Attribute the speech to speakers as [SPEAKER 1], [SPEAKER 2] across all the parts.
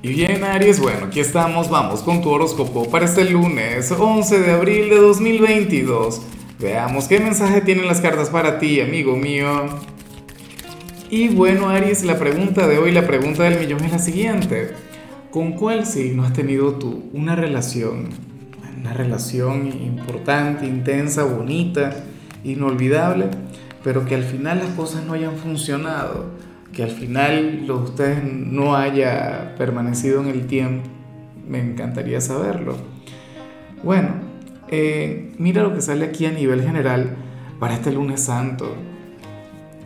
[SPEAKER 1] Y bien, Aries, bueno, aquí estamos, vamos con tu horóscopo para este lunes 11 de abril de 2022. Veamos qué mensaje tienen las cartas para ti, amigo mío. Y bueno, Aries, la pregunta de hoy, la pregunta del millón es la siguiente. ¿Con cuál signo has tenido tú una relación? Una relación importante, intensa, bonita, inolvidable, pero que al final las cosas no hayan funcionado que al final lo de ustedes no haya permanecido en el tiempo, me encantaría saberlo. Bueno, eh, mira lo que sale aquí a nivel general para este lunes santo.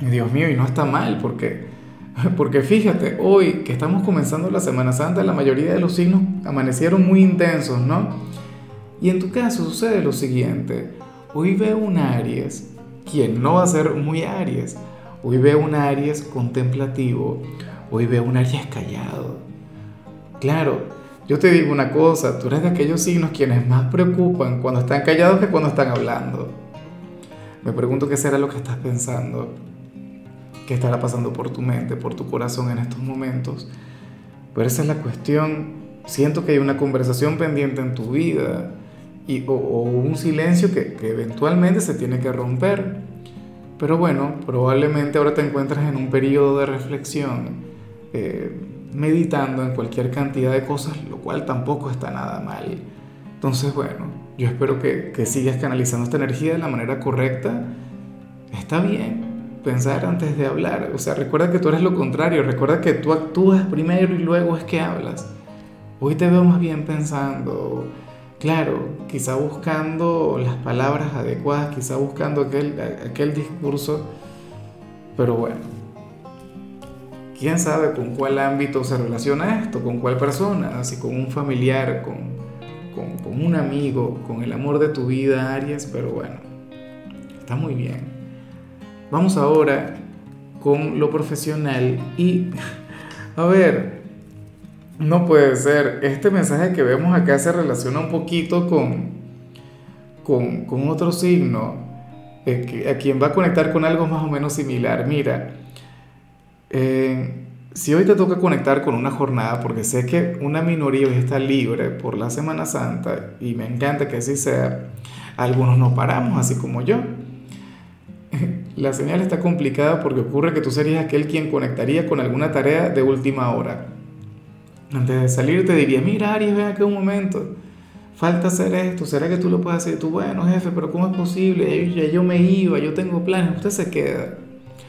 [SPEAKER 1] Dios mío, y no está mal, porque, porque fíjate, hoy que estamos comenzando la Semana Santa, la mayoría de los signos amanecieron muy intensos, ¿no? Y en tu caso sucede lo siguiente, hoy veo un Aries, quien no va a ser muy Aries, Hoy veo un Aries contemplativo, hoy veo un Aries callado. Claro, yo te digo una cosa, tú eres de aquellos signos quienes más preocupan cuando están callados que cuando están hablando. Me pregunto qué será lo que estás pensando, qué estará pasando por tu mente, por tu corazón en estos momentos. Pero esa es la cuestión. Siento que hay una conversación pendiente en tu vida y, o, un silencio que, que eventualmente se tiene que romper. Pero bueno, probablemente ahora te encuentras en un periodo de reflexión, eh, meditando en cualquier cantidad de cosas, lo cual tampoco está nada mal. Entonces, bueno, yo espero que, que sigas canalizando esta energía de la manera correcta. Está bien pensar antes de hablar. O sea, recuerda que tú eres lo contrario. Recuerda que tú actúas primero y luego es que hablas. Hoy te veo más bien pensando, Claro, quizá buscando las palabras adecuadas, quizá buscando aquel, aquel discurso, pero bueno, quién sabe con cuál ámbito se relaciona esto, con cuál persona, así con un familiar, con, con un amigo, con el amor de tu vida, Aries, pero bueno, está muy bien. Vamos ahora con lo profesional y, a ver, no puede ser. Este mensaje que vemos acá se relaciona un poquito con, con, otro signo, eh, a quien va a conectar con algo más o menos similar. Mira, eh, si hoy te toca conectar con una jornada, porque sé que una minoría hoy está libre por la Semana Santa, y me encanta que así sea, algunos no paramos, así como yo. La señal está complicada porque ocurre que tú serías aquel quien conectaría con alguna tarea de última hora antes de salir te diría, mira Aries, ven aquí un momento, falta hacer esto, ¿será que tú lo puedes hacer? Tú, bueno, jefe, pero ¿cómo es posible? Ya, yo me iba, yo tengo planes, usted se queda.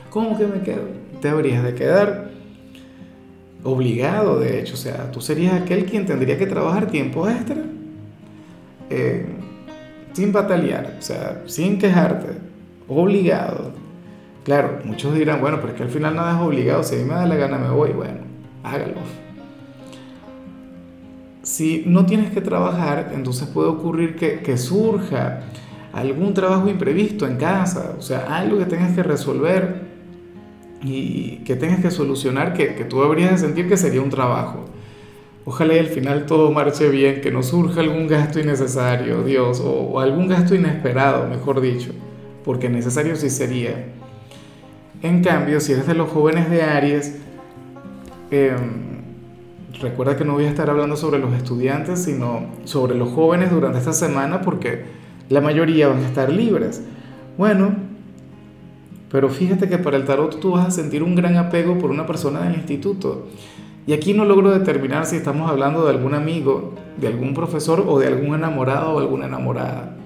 [SPEAKER 1] ¿Cómo que me quedo? Te habrías de quedar obligado, de hecho, o sea, tú serías aquel quien tendría que trabajar tiempo extra, eh, sin batallar, o sea, sin quejarte, obligado. Claro, muchos dirán, bueno, pero es que al final nada es obligado, si a mí me da la gana me voy, bueno, hágalo si no tienes que trabajar, entonces puede ocurrir que, surja algún trabajo imprevisto en casa, o sea, algo que tengas que resolver y que tengas que solucionar que, que tú habrías de sentir que sería un trabajo. Ojalá al final todo marche bien, que no surja algún gasto innecesario, Dios, o, algún gasto inesperado, mejor dicho, porque necesario sí sería. En cambio, si eres de los jóvenes de Aries, eh, Recuerda que no voy a estar hablando sobre los estudiantes, sino sobre los jóvenes durante esta semana porque la mayoría van a estar libres. Bueno, pero fíjate que para el tarot tú vas a sentir un gran apego por una persona del instituto. Y aquí no logro determinar si estamos hablando de algún amigo, de algún profesor o de algún enamorado o alguna enamorada.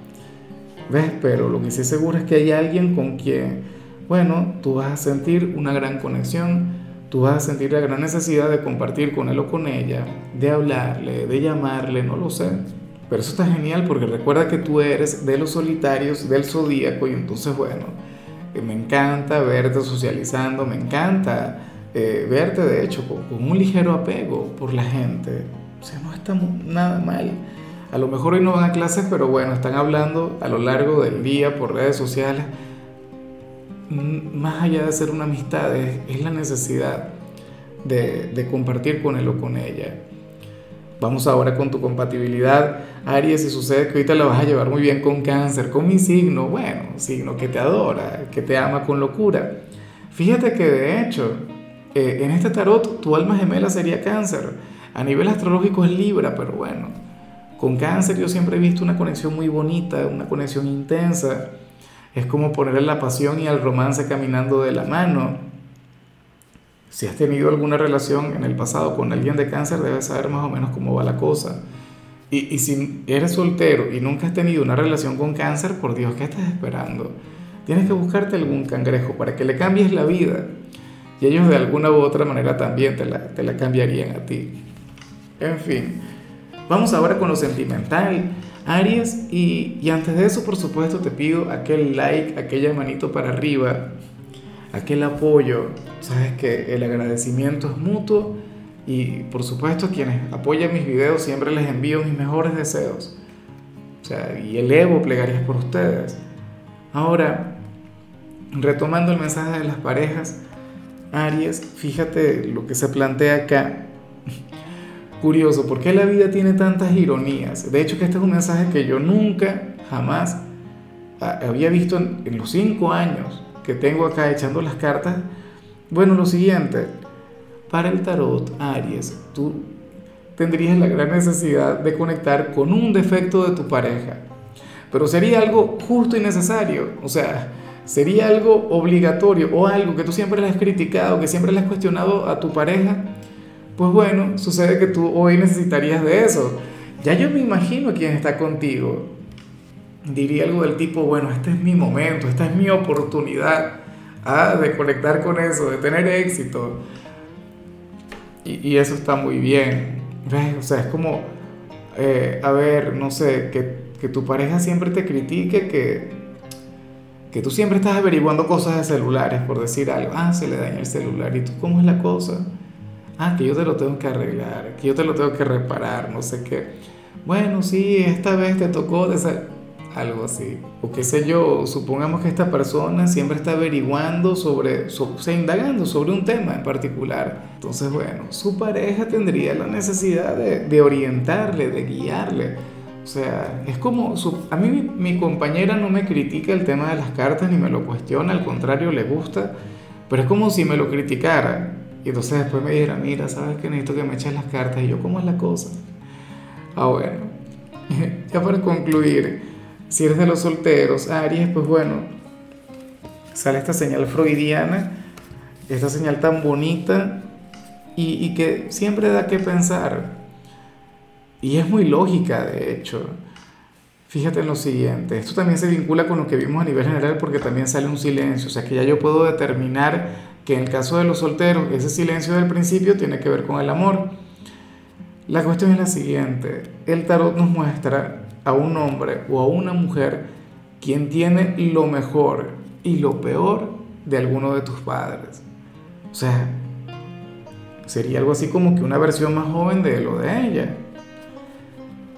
[SPEAKER 1] ¿Ves? Pero lo que sí seguro es que hay alguien con quien, bueno, tú vas a sentir una gran conexión tú vas a sentir la gran necesidad de compartir con él o con ella, de hablarle, de llamarle, no lo sé. Pero eso está genial porque recuerda que tú eres de los solitarios del zodíaco y entonces, bueno, eh, me encanta verte socializando, me encanta eh, verte de hecho con, un ligero apego por la gente. O sea, no está nada mal. A lo mejor hoy no van a clases, pero bueno, están hablando a lo largo del día por redes sociales más allá de ser una amistad, es, la necesidad de, compartir con él o con ella. Vamos ahora con tu compatibilidad, Aries, y sucede que ahorita la vas a llevar muy bien con cáncer, con mi signo, bueno, signo que te adora, que te ama con locura. Fíjate que de hecho, eh, en este tarot tu alma gemela sería cáncer. a nivel astrológico es Libra, pero bueno, con cáncer yo siempre he visto una conexión muy bonita, una conexión intensa. Es como ponerle la pasión y el romance caminando de la mano. Si has tenido alguna relación en el pasado con alguien de cáncer, debes saber más o menos cómo va la cosa. Y, y, si eres soltero y nunca has tenido una relación con cáncer, por Dios, ¿qué estás esperando? Tienes que buscarte algún cangrejo para que le cambies la vida. Y ellos de alguna u otra manera también te la, te la cambiarían a ti. En fin, vamos ahora con lo sentimental, Aries. Y, antes de eso, por supuesto, te pido aquel like, aquella manito para arriba, aquel apoyo. Sabes que el agradecimiento es mutuo y por supuesto quienes apoyan mis videos siempre les envío mis mejores deseos. O sea, y elevo plegarias por ustedes. Ahora, retomando el mensaje de las parejas, Aries, fíjate lo que se plantea acá. Curioso, ¿por qué la vida tiene tantas ironías? De hecho, que este es un mensaje que yo nunca, jamás había visto en, en los cinco años que tengo acá echando las cartas. Bueno, lo siguiente, para el tarot, Aries, tú tendrías la gran necesidad de conectar con un defecto de tu pareja, pero sería algo justo y necesario, o sea, sería algo obligatorio o algo que tú siempre le has criticado, que siempre le has cuestionado a tu pareja, pues bueno, sucede que tú hoy necesitarías de eso. Ya yo me imagino quién está contigo. Diría algo del tipo, bueno, este es mi momento, esta es mi oportunidad ah, de conectar con eso, de tener éxito. Y, eso está muy bien. ¿Ves? O sea, es como, eh, a ver, no sé, que, que, tu pareja siempre te critique, que, que tú siempre estás averiguando cosas de celulares, por decir algo. Ah, se le daña el celular. ¿Y tú cómo es la cosa? Ah, que yo te lo tengo que arreglar, que yo te lo tengo que reparar, no sé qué. Bueno, sí, esta vez te tocó algo así. O qué sé yo, supongamos que esta persona siempre está averiguando sobre, o sea, indagando sobre un tema en particular. Entonces, bueno, su pareja tendría la necesidad de, de orientarle, de guiarle. O sea, es como, a mí mi, mi, compañera no me critica el tema de las cartas ni me lo cuestiona, al contrario, le gusta, pero es como si me lo criticara. Y entonces después me dijera, mira, sabes que necesito que me eches las cartas. Y yo, ¿cómo es la cosa? Ah, bueno, ya para concluir, si eres de los solteros, Aries, pues bueno, sale esta señal freudiana, esta señal tan bonita y, y que siempre da que pensar. Y es muy lógica, de hecho. Fíjate en lo siguiente, esto también se vincula con lo que vimos a nivel general porque también sale un silencio, o sea que ya yo puedo determinar que en el caso de los solteros ese silencio del principio tiene que ver con el amor. La cuestión es la siguiente, el tarot nos muestra a un hombre o a una mujer quien tiene lo mejor y lo peor de alguno de tus padres. O sea, sería algo así como que una versión más joven de lo de ella.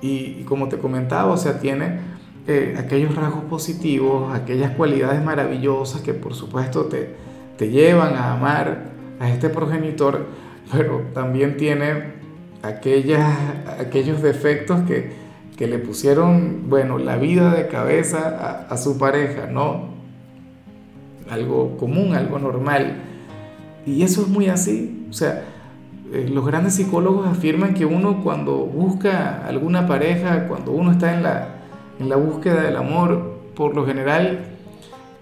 [SPEAKER 1] Y, como te comentaba, o sea, tiene eh, aquellos rasgos positivos, aquellas cualidades maravillosas que por supuesto te, te llevan a amar a este progenitor, pero también tiene aquellas, aquellos defectos que, que le pusieron, bueno, la vida de cabeza a, su pareja, ¿no? Algo común, algo normal. Y eso es muy así. O sea, eh, los grandes psicólogos afirman que uno cuando busca alguna pareja, cuando uno está en la, en la búsqueda del amor, por lo general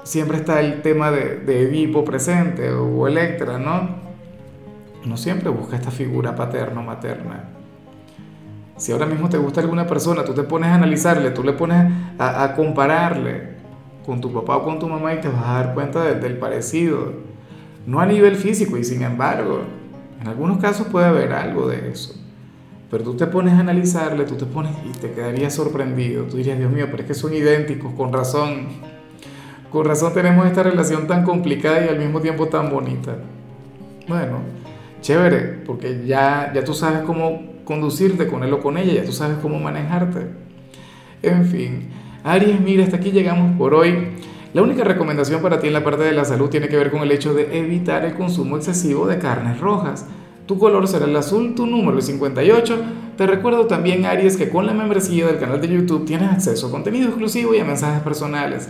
[SPEAKER 1] siempre está el tema de, de Edipo presente o Electra, ¿no? Uno siempre busca esta figura paterno-materna. Si ahora mismo te gusta alguna persona, tú te pones a analizarle, tú le pones a, compararle con tu papá o con tu mamá y te vas a dar cuenta del parecido. No a nivel físico y sin embargo, en algunos casos puede haber algo de eso. Pero tú te pones a analizarle, tú te pones y te quedarías sorprendido. Tú dirías, Dios mío, pero es que son idénticos, con razón. Con razón tenemos esta relación tan complicada y al mismo tiempo tan bonita. Bueno, chévere, porque ya, ya tú sabes cómo conducirte con él o con ella, ya tú sabes cómo manejarte. En fin, Aries, mira, hasta aquí llegamos por hoy. La única recomendación para ti en la parte de la salud tiene que ver con el hecho de evitar el consumo excesivo de carnes rojas. Tu color será el azul, tu número el 58. Te recuerdo también, Aries, que con la membresía del canal de YouTube tienes acceso a contenido exclusivo y a mensajes personales.